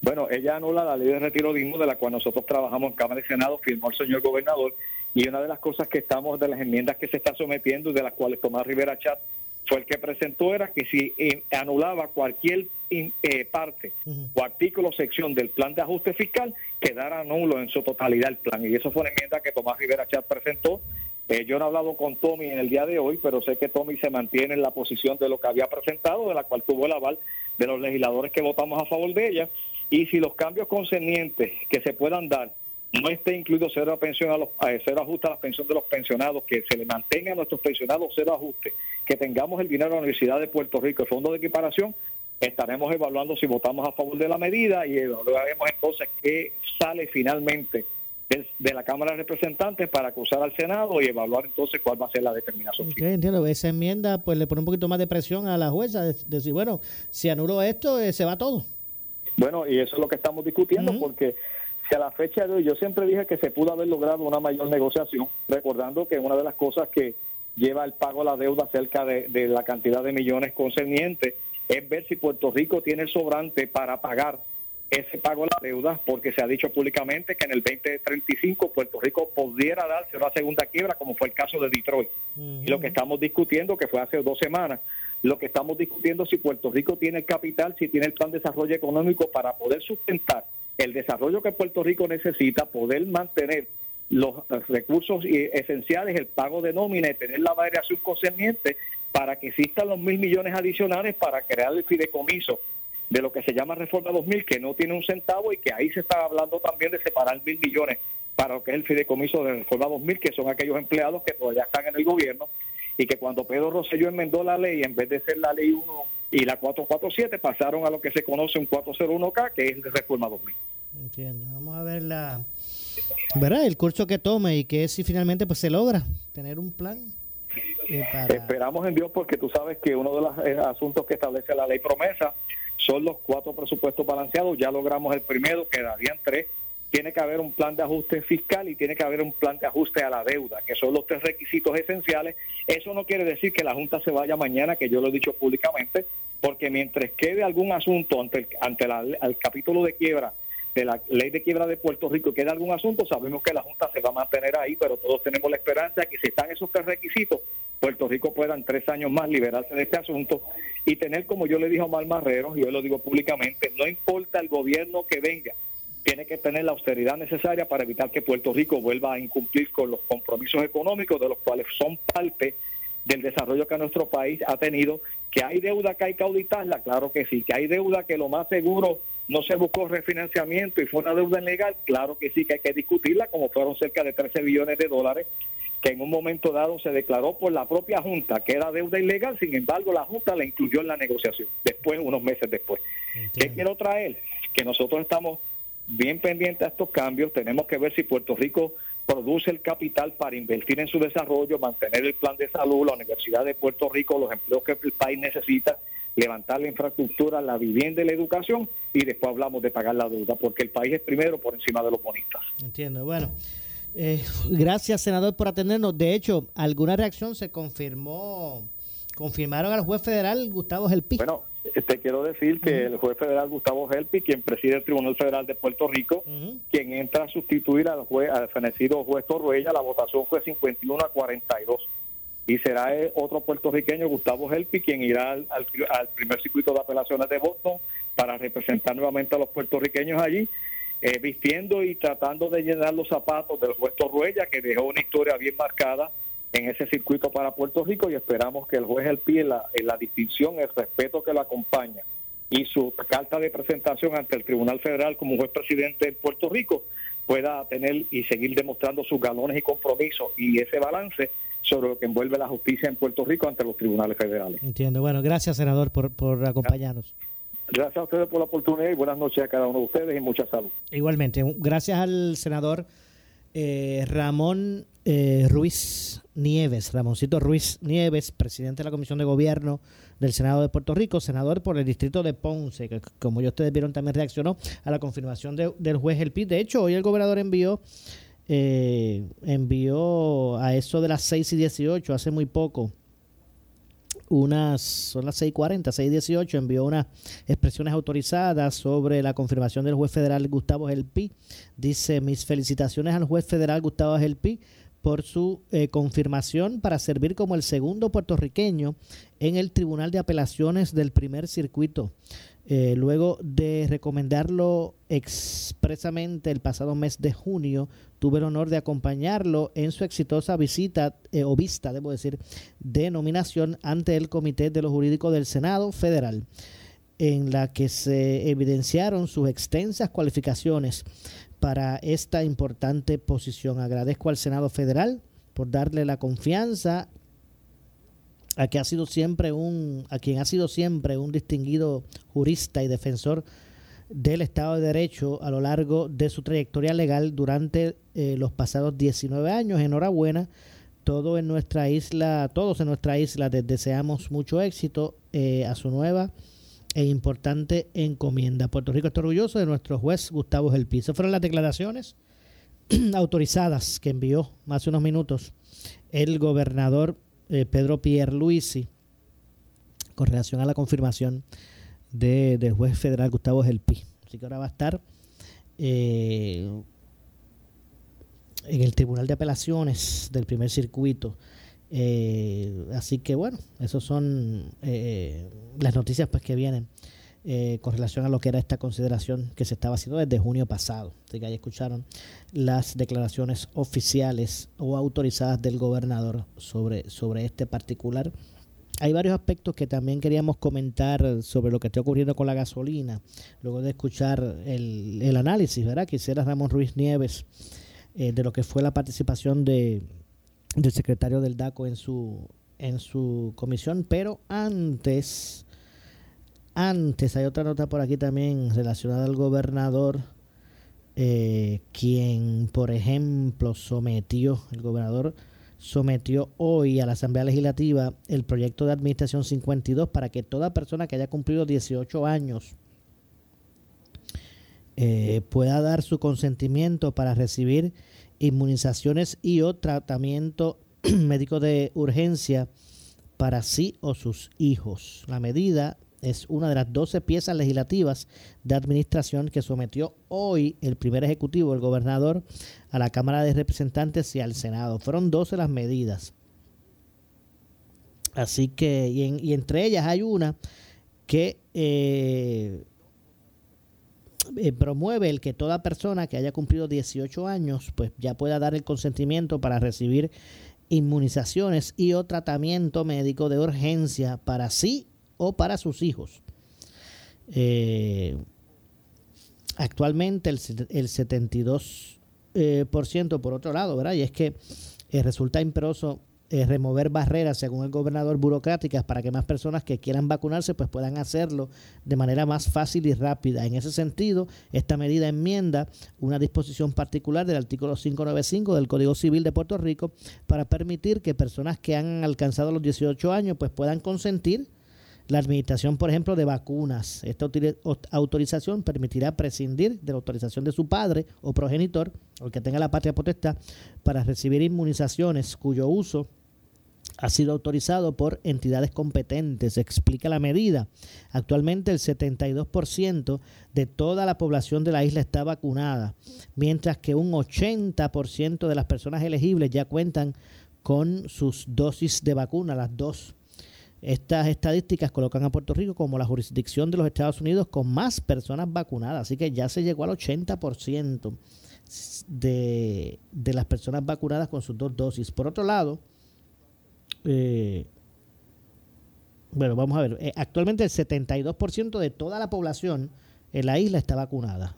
Bueno, ella anula la ley de retiro digno de la cual nosotros trabajamos en Cámara y Senado, firmó el señor gobernador, y una de las cosas que estamos, de las enmiendas que se está sometiendo y de las cuales Tomás Rivera Chat fue el que presentó era que si eh, anulaba cualquier eh, parte o artículo sección del plan de ajuste fiscal, quedara nulo en su totalidad el plan. Y eso fue una enmienda que Tomás Rivera Chat presentó. Eh, yo no he hablado con Tommy en el día de hoy, pero sé que Tommy se mantiene en la posición de lo que había presentado, de la cual tuvo el aval de los legisladores que votamos a favor de ella. Y si los cambios concernientes que se puedan dar no esté incluido cero pensión a los cero ajuste a la pensión de los pensionados, que se le mantenga a nuestros pensionados cero ajuste, que tengamos el dinero de la Universidad de Puerto Rico, el fondo de equiparación, estaremos evaluando si votamos a favor de la medida y evaluaremos entonces qué sale finalmente de, la Cámara de Representantes para acusar al Senado y evaluar entonces cuál va a ser la determinación. entiendo. Esa enmienda pues le pone un poquito más de presión a la jueza, de, decir, bueno, si anulo esto, eh, se va todo. Bueno, y eso es lo que estamos discutiendo, porque si a la fecha de hoy yo siempre dije que se pudo haber logrado una mayor negociación, recordando que una de las cosas que lleva el pago a la deuda cerca de, de la cantidad de millones concernientes es ver si Puerto Rico tiene el sobrante para pagar ese pago a la deuda, porque se ha dicho públicamente que en el 2035 Puerto Rico pudiera darse una segunda quiebra, como fue el caso de Detroit. Y lo que estamos discutiendo, que fue hace dos semanas, lo que estamos discutiendo es si Puerto Rico tiene el capital, si tiene el plan de desarrollo económico para poder sustentar el desarrollo que Puerto Rico necesita, poder mantener los recursos esenciales, el pago de nómina y tener la variación concerniente para que existan los mil millones adicionales para crear el fideicomiso de lo que se llama Reforma 2000, que no tiene un centavo y que ahí se está hablando también de separar mil millones para lo que es el fideicomiso de Reforma 2000, que son aquellos empleados que todavía están en el gobierno y que cuando Pedro Rosselló enmendó la ley, en vez de ser la ley 1 y la 447, pasaron a lo que se conoce un 401K, que es de Reforma 2000. Entiendo. Vamos a ver la, ¿verdad? el curso que tome y que si finalmente pues se logra tener un plan Esperamos en Dios porque tú sabes que uno de los eh, asuntos que establece la ley promesa son los cuatro presupuestos balanceados. Ya logramos el primero, quedarían tres. Tiene que haber un plan de ajuste fiscal y tiene que haber un plan de ajuste a la deuda, que son los tres requisitos esenciales. Eso no quiere decir que la Junta se vaya mañana, que yo lo he dicho públicamente, porque mientras quede algún asunto ante el, ante el capítulo de quiebra de la ley de quiebra de Puerto Rico queda algún asunto, sabemos que la Junta se va a mantener ahí, pero todos tenemos la esperanza de que si están esos tres requisitos, Puerto Rico pueda en tres años más liberarse de este asunto y tener, como yo le dije a Omar Marrero, y yo lo digo públicamente, no importa el gobierno que venga, tiene que tener la austeridad necesaria para evitar que Puerto Rico vuelva a incumplir con los compromisos económicos de los cuales son parte del desarrollo que nuestro país ha tenido. Que hay deuda que hay que auditarla, claro que sí. Que hay deuda que lo más seguro no se buscó refinanciamiento y fue una deuda ilegal, claro que sí que hay que discutirla, como fueron cerca de 13 billones de dólares que en un momento dado se declaró por la propia Junta que era deuda ilegal, sin embargo la Junta la incluyó en la negociación, después, unos meses después. ¿Qué quiero traer? Que nosotros estamos bien pendientes a estos cambios, tenemos que ver si Puerto Rico produce el capital para invertir en su desarrollo, mantener el plan de salud, la Universidad de Puerto Rico, los empleos que el país necesita, levantar la infraestructura, la vivienda y la educación, y después hablamos de pagar la deuda, porque el país es primero por encima de los bonistas. Entiendo, bueno. Eh, gracias, senador, por atendernos. De hecho, alguna reacción se confirmó, confirmaron al juez federal Gustavo Gelpi. Bueno, te quiero decir que el juez federal Gustavo Gelpi, quien preside el Tribunal Federal de Puerto Rico, quien entra a sustituir al juez, al fenecido juez Torruella, la votación fue 51 a 42. Y será otro puertorriqueño, Gustavo Gelpi, quien irá al, al primer circuito de apelaciones de Boston para representar nuevamente a los puertorriqueños allí eh, vistiendo y tratando de llenar los zapatos del juez Torruella, que dejó una historia bien marcada en ese circuito para Puerto Rico y esperamos que el juez El Pie, la, en la distinción, el respeto que lo acompaña y su carta de presentación ante el Tribunal Federal como juez presidente de Puerto Rico pueda tener y seguir demostrando sus galones y compromisos y ese balance sobre lo que envuelve la justicia en Puerto Rico ante los tribunales federales. Entiendo. Bueno, gracias, senador, por, por acompañarnos. Gracias a ustedes por la oportunidad y buenas noches a cada uno de ustedes y mucha salud. Igualmente, gracias al senador eh, Ramón eh, Ruiz Nieves, Ramoncito Ruiz Nieves, presidente de la Comisión de Gobierno del Senado de Puerto Rico, senador por el distrito de Ponce, que como ya ustedes vieron también reaccionó a la confirmación del juez El Pit. De hecho, hoy el gobernador envió eh, envió a eso de las 6 y 18, hace muy poco, unas, son las 6.40, 6.18, envió unas expresiones autorizadas sobre la confirmación del juez federal Gustavo Gelpi. Dice, mis felicitaciones al juez federal Gustavo Gelpi por su eh, confirmación para servir como el segundo puertorriqueño en el Tribunal de Apelaciones del primer circuito. Eh, luego de recomendarlo expresamente el pasado mes de junio, tuve el honor de acompañarlo en su exitosa visita eh, o vista, debo decir, de nominación ante el Comité de los Jurídicos del Senado Federal, en la que se evidenciaron sus extensas cualificaciones para esta importante posición. Agradezco al Senado Federal por darle la confianza a ha sido siempre un a quien ha sido siempre un distinguido jurista y defensor del Estado de Derecho a lo largo de su trayectoria legal durante eh, los pasados 19 años. Enhorabuena, todo en nuestra isla, todos en nuestra isla les deseamos mucho éxito eh, a su nueva e importante encomienda. Puerto Rico está orgulloso de nuestro juez Gustavo Gelpizo. Fueron las declaraciones (clears throat) autorizadas que envió hace unos minutos el gobernador eh, Pedro Pierluisi con relación a la confirmación de, del juez federal Gustavo Gelpi. Así que ahora va a estar eh, en el Tribunal de Apelaciones del primer circuito. Eh, así que bueno, esas son las noticias pues que vienen con relación a lo que era esta consideración que se estaba haciendo desde junio pasado. Así que ahí escucharon las declaraciones oficiales o autorizadas del gobernador sobre, sobre este particular hay varios aspectos que también queríamos comentar sobre lo que está ocurriendo con la gasolina, luego de escuchar el, el análisis, ¿verdad? Que Ramón Ruiz Nieves eh, de lo que fue la participación de, del secretario del DACO en su, en su comisión, pero antes, antes hay otra nota por aquí también relacionada al gobernador, eh, quien, por ejemplo, sometió, el gobernador sometió hoy a la Asamblea Legislativa el proyecto de Administración 52 para que toda persona que haya cumplido 18 años eh, pueda dar su consentimiento para recibir inmunizaciones y o tratamiento (clears throat) médico de urgencia para sí o sus hijos. La medida es una de las 12 piezas legislativas de administración que sometió hoy el primer ejecutivo, el gobernador, a la Cámara de Representantes y al Senado. Fueron 12 las medidas. Así que, y, entre ellas hay una que eh, eh, promueve el que toda persona que haya cumplido 18 años, pues ya pueda dar el consentimiento para recibir inmunizaciones y o tratamiento médico de urgencia para sí o para sus hijos. Eh, actualmente el, el 72% eh, por, ciento, por otro lado, ¿verdad? Y es que eh, resulta imperoso eh, remover barreras, según el gobernador, burocráticas para que más personas que quieran vacunarse pues puedan hacerlo de manera más fácil y rápida. En ese sentido, esta medida enmienda una disposición particular del artículo 595 del Código Civil de Puerto Rico para permitir que personas que han alcanzado los 18 años pues puedan consentir la administración, por ejemplo, de vacunas. Esta autorización permitirá prescindir de la autorización de su padre o progenitor, o el que tenga la patria potestad, para recibir inmunizaciones cuyo uso ha sido autorizado por entidades competentes, explica la medida. Actualmente el 72% de toda la población de la isla está vacunada, mientras que un 80% de las personas elegibles ya cuentan con sus dosis de vacuna, las dos estas estadísticas colocan a Puerto Rico como la jurisdicción de los Estados Unidos con más personas vacunadas, así que ya se llegó al 80% de, de las personas vacunadas con sus dos dosis. Por otro lado, eh, bueno, vamos a ver, eh, actualmente el 72% de toda la población en la isla está vacunada,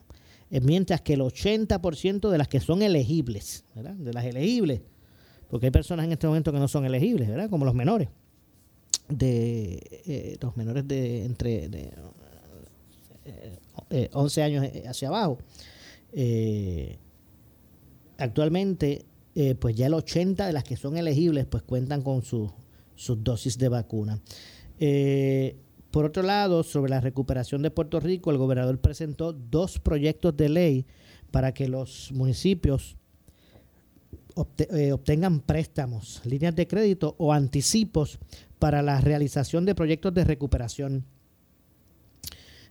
eh, mientras que el 80% de las que son elegibles. De las elegibles, porque hay personas en este momento que no son elegibles, ¿verdad? Como los menores de eh, los menores de entre de, 11 eh, años hacia abajo. Eh, actualmente, pues ya el 80 de las que son elegibles, pues cuentan con sus dosis de vacuna. por otro lado, sobre la recuperación de Puerto Rico, el gobernador presentó dos proyectos de ley para que los municipios obtengan préstamos, líneas de crédito o anticipos para la realización de proyectos de recuperación.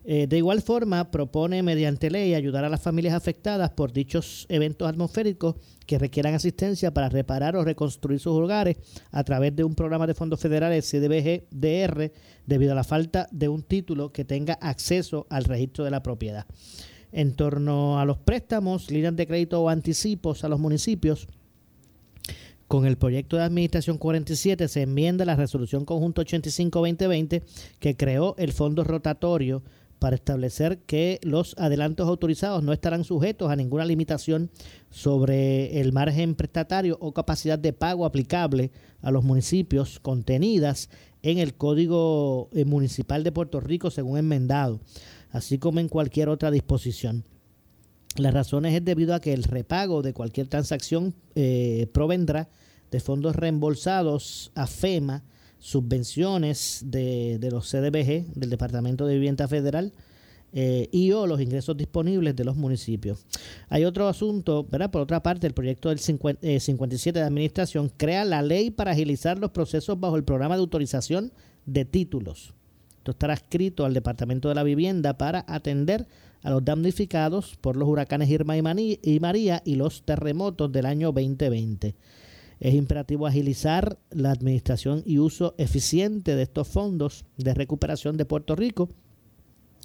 Eh, de igual forma, propone mediante ley ayudar a las familias afectadas por dichos eventos atmosféricos que requieran asistencia para reparar o reconstruir sus hogares a través de un programa de fondos federales CDBG-DR debido a la falta de un título que tenga acceso al registro de la propiedad. En torno a los préstamos, líneas de crédito o anticipos a los municipios, con el proyecto de Administración 47 se enmienda la Resolución Conjunto 85-2020 que creó el Fondo Rotatorio para establecer que los adelantos autorizados no estarán sujetos a ninguna limitación sobre el margen prestatario o capacidad de pago aplicable a los municipios contenidas en el Código eh, Municipal de Puerto Rico según enmendado, así como en cualquier otra disposición. Las razones es debido a que el repago de cualquier transacción eh, provendrá de fondos reembolsados a FEMA, subvenciones de, los CDBG, del Departamento de Vivienda Federal, eh, y o los ingresos disponibles de los municipios. Hay otro asunto, ¿verdad? Por otra parte, el proyecto del 57 eh, de Administración crea la ley para agilizar los procesos bajo el programa de autorización de títulos. Esto estará escrito al Departamento de la Vivienda para atender a los damnificados por los huracanes Irma y María y los terremotos del año 2020. Es imperativo agilizar la administración y uso eficiente de estos fondos de recuperación de Puerto Rico.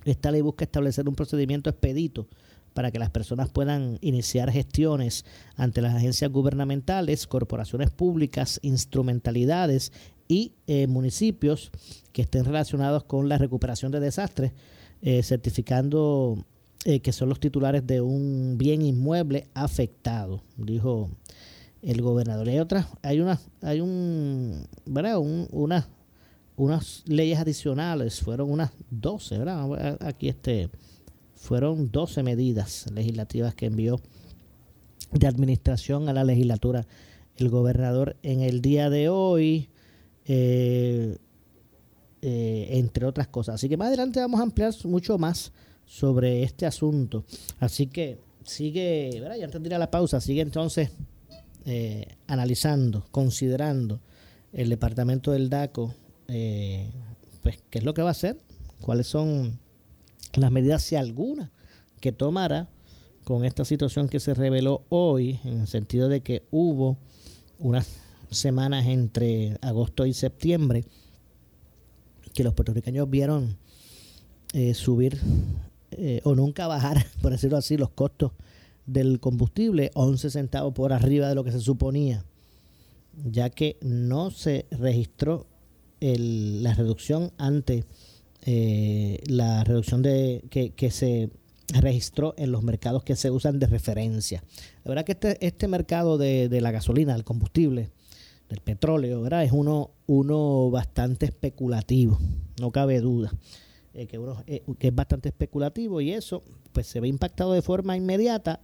Esta ley busca establecer un procedimiento expedito para que las personas puedan iniciar gestiones ante las agencias gubernamentales, corporaciones públicas, instrumentalidades y eh, municipios que estén relacionados con la recuperación de desastres, eh, certificando eh, que son los titulares de un bien inmueble afectado, dijo el gobernador. hay otras, hay una, hay un, ¿verdad? Un, una, unas leyes adicionales, fueron unas 12, ¿verdad? Aquí este, fueron 12 medidas legislativas que envió de administración a la legislatura el gobernador en el día de hoy, eh, eh, entre otras cosas. Así que más adelante vamos a ampliar mucho más sobre este asunto. Así que sigue, ¿verdad? Y antes de ir a la pausa, sigue entonces eh, analizando, considerando el departamento del DACO, eh, pues, qué es lo que va a hacer, cuáles son las medidas, si alguna, que tomará con esta situación que se reveló hoy, en el sentido de que hubo unas semanas entre agosto y septiembre que los puertorriqueños vieron eh, subir eh, o nunca bajar, (laughs) por decirlo así, los costos del combustible 11 centavos por arriba de lo que se suponía, ya que no se registró la reducción ante eh, la reducción de que, que se registró en los mercados que se usan de referencia. La verdad que este, este mercado de, de la gasolina, del combustible, del petróleo, ¿verdad? Es uno, uno bastante especulativo, no cabe duda. Eh, eh, que es bastante especulativo y eso pues se ve impactado de forma inmediata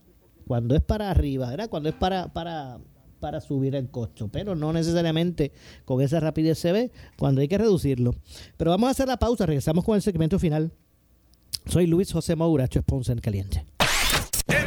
cuando es para arriba, ¿verdad? Cuando es para, para, para subir el costo, pero no necesariamente con esa rapidez se ve cuando hay que reducirlo. Pero vamos a hacer la pausa, regresamos con el segmento final. Soy Luis José Moura, esto es Ponce en Caliente.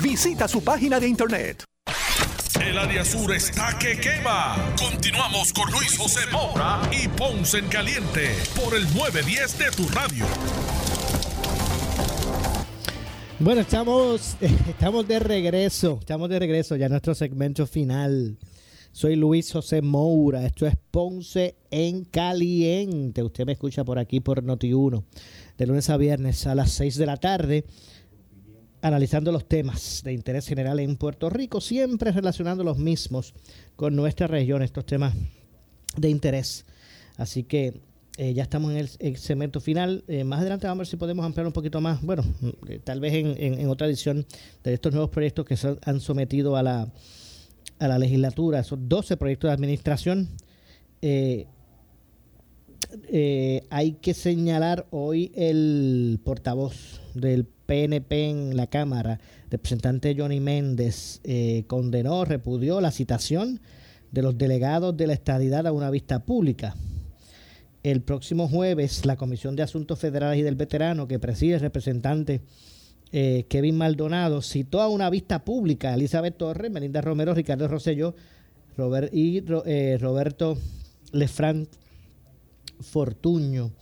Visita su página de internet. El área sur está que quema. Continuamos con Luis José Moura y Ponce en Caliente por el 910 de tu radio. Bueno, estamos, (laughs) estamos de regreso. Estamos de regreso ya a nuestro segmento final. Soy Luis José Moura. Esto es Ponce en Caliente. Usted me escucha por aquí por Noti1. De lunes a viernes a las 6 de la tarde. Analizando los temas de interés general en Puerto Rico. Siempre relacionando los mismos con nuestra región. Estos temas de interés. Así que eh, ya estamos en el, el segmento final. Eh, más adelante vamos a ver si podemos ampliar un poquito más. Bueno, eh, tal vez en, otra edición de estos nuevos proyectos que se han sometido a la, a la legislatura. Esos 12 proyectos de administración. Hay que señalar hoy el portavoz del PNP en la Cámara, representante Johnny Méndez, eh, condenó, repudió la citación de los delegados de la estadidad a una vista pública. El próximo jueves, la Comisión de Asuntos Federales y del Veterano, que preside el representante eh, Kevin Maldonado, citó a una vista pública a Elizabeth Torres, Melinda Romero, Ricardo Rosselló y eh, Roberto Lefranc Fortuño.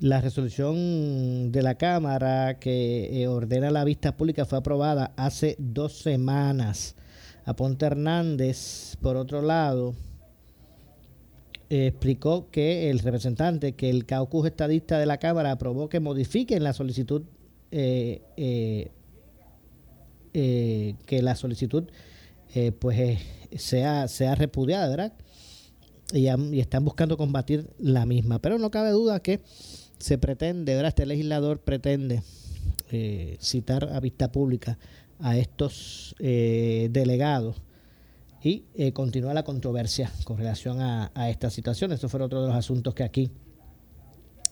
La resolución de la Cámara que eh, ordena la vista pública fue aprobada hace dos semanas. Aponte Hernández, por otro lado, eh, explicó que el representante, que el caucus estadista de la Cámara aprobó que modifiquen la solicitud, eh, eh, que la solicitud pues sea, sea repudiada, ¿verdad? Y, están buscando combatir la misma. Pero no cabe duda que se pretende, ¿verdad? Este legislador pretende citar a vista pública a estos delegados y eh, continúa la controversia con relación a, a, esta situación. Estos fueron otro de los asuntos que aquí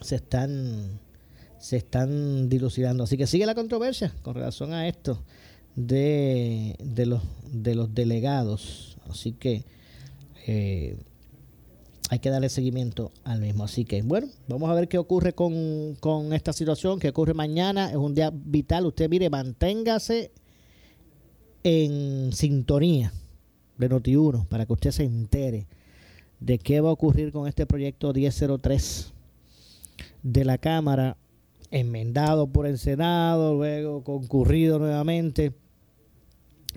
se están se están dilucidando. Así que sigue la controversia con relación a esto de, de los de los delegados. Así que eh, hay que darle seguimiento al mismo. Así que, bueno, vamos a ver qué ocurre con, con esta situación, qué ocurre mañana. Es un día vital. Usted, mire, manténgase en sintonía de Noti1 para que usted se entere de qué va a ocurrir con este proyecto 1003 de la Cámara, enmendado por el Senado, luego concurrido nuevamente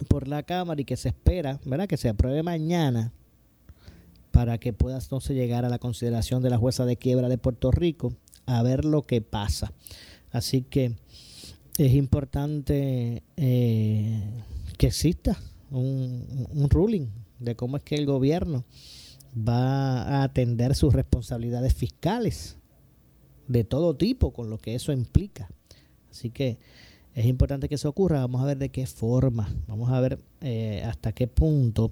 por la Cámara y que se espera, ¿verdad?, que se apruebe mañana para que pueda entonces llegar a la consideración de la jueza de quiebra de Puerto Rico a ver lo que pasa. Así que es importante eh, que exista un, ruling de cómo es que el gobierno va a atender sus responsabilidades fiscales de todo tipo, con lo que eso implica. Así que es importante que eso ocurra. Vamos a ver de qué forma, vamos a ver eh, hasta qué punto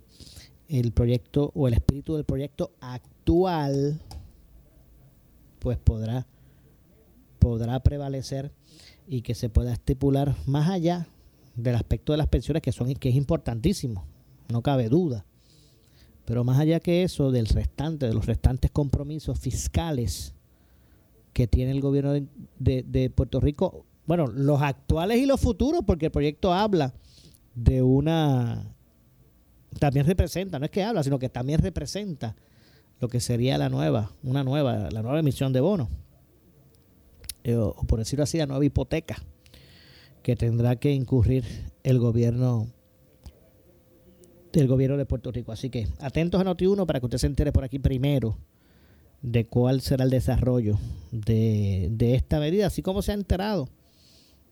el proyecto o el espíritu del proyecto actual pues podrá podrá prevalecer y que se pueda estipular más allá del aspecto de las pensiones que son que es importantísimo, no cabe duda. Pero más allá que eso, del restante, de los restantes compromisos fiscales que tiene el gobierno de, de, Puerto Rico, bueno, los actuales y los futuros, porque el proyecto habla de una, también representa, no es que habla, sino que también representa lo que sería la nueva, una nueva, la nueva emisión de bonos, eh, o por decirlo así, la nueva hipoteca que tendrá que incurrir el gobierno del gobierno de Puerto Rico. Así que atentos a Noti1 para que usted se entere por aquí primero de cuál será el desarrollo de, esta medida, así como se ha enterado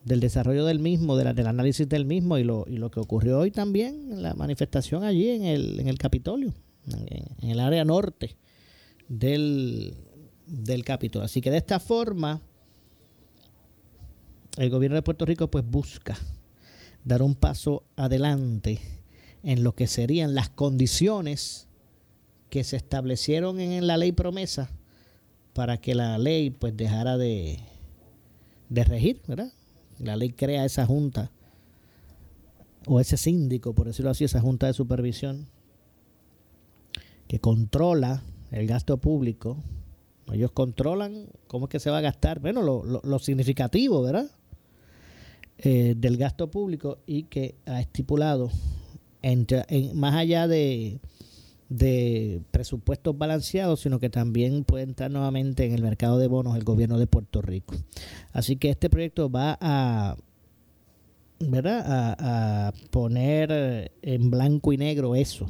del desarrollo del mismo, de del análisis del mismo y lo, y lo que ocurrió hoy también en la manifestación allí en el, Capitolio, en, el área norte del, del Capitolio. Así que de esta forma, el gobierno de Puerto Rico pues busca dar un paso adelante en lo que serían las condiciones que se establecieron en la ley promesa para que la ley pues dejara de, de regir, ¿verdad? La ley crea esa junta o ese síndico, por decirlo así, esa junta de supervisión que controla el gasto público. Ellos controlan cómo es que se va a gastar, bueno, lo, significativo, ¿verdad? Eh, del gasto público y que ha estipulado, entre, más allá de, de presupuestos balanceados, sino que también puede entrar nuevamente en el mercado de bonos el gobierno de Puerto Rico. Así que este proyecto va a, ¿verdad? a, poner en blanco y negro eso.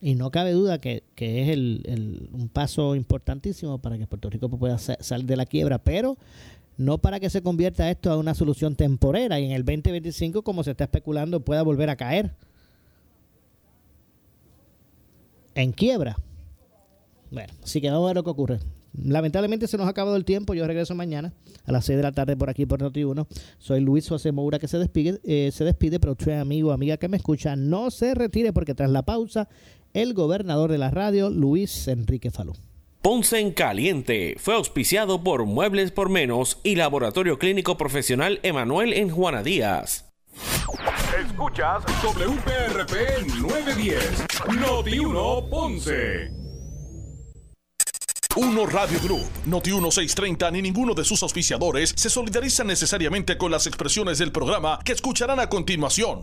Y no cabe duda que, que es el, un paso importantísimo para que Puerto Rico pueda salir de la quiebra, pero no para que se convierta esto a una solución temporera y en el 2025, como se está especulando, pueda volver a caer en quiebra. Bueno, así que vamos a ver lo que ocurre. Lamentablemente se nos ha acabado el tiempo. Yo regreso mañana a las 6 de la tarde por aquí por Noti1. Soy Luis José Moura que se despide, eh, se despide, pero usted, amigo, amiga que me escucha, no se retire porque tras la pausa, el gobernador de la radio, Luis Enrique Falú. Ponce en Caliente fue auspiciado por Muebles por Menos y Laboratorio Clínico Profesional Emanuel en Juana Díaz. Escuchas WPRP 910, Noti 1 Ponce. Uno Radio Group, Noti 1630 ni ninguno de sus auspiciadores se solidarizan necesariamente con las expresiones del programa que escucharán a continuación.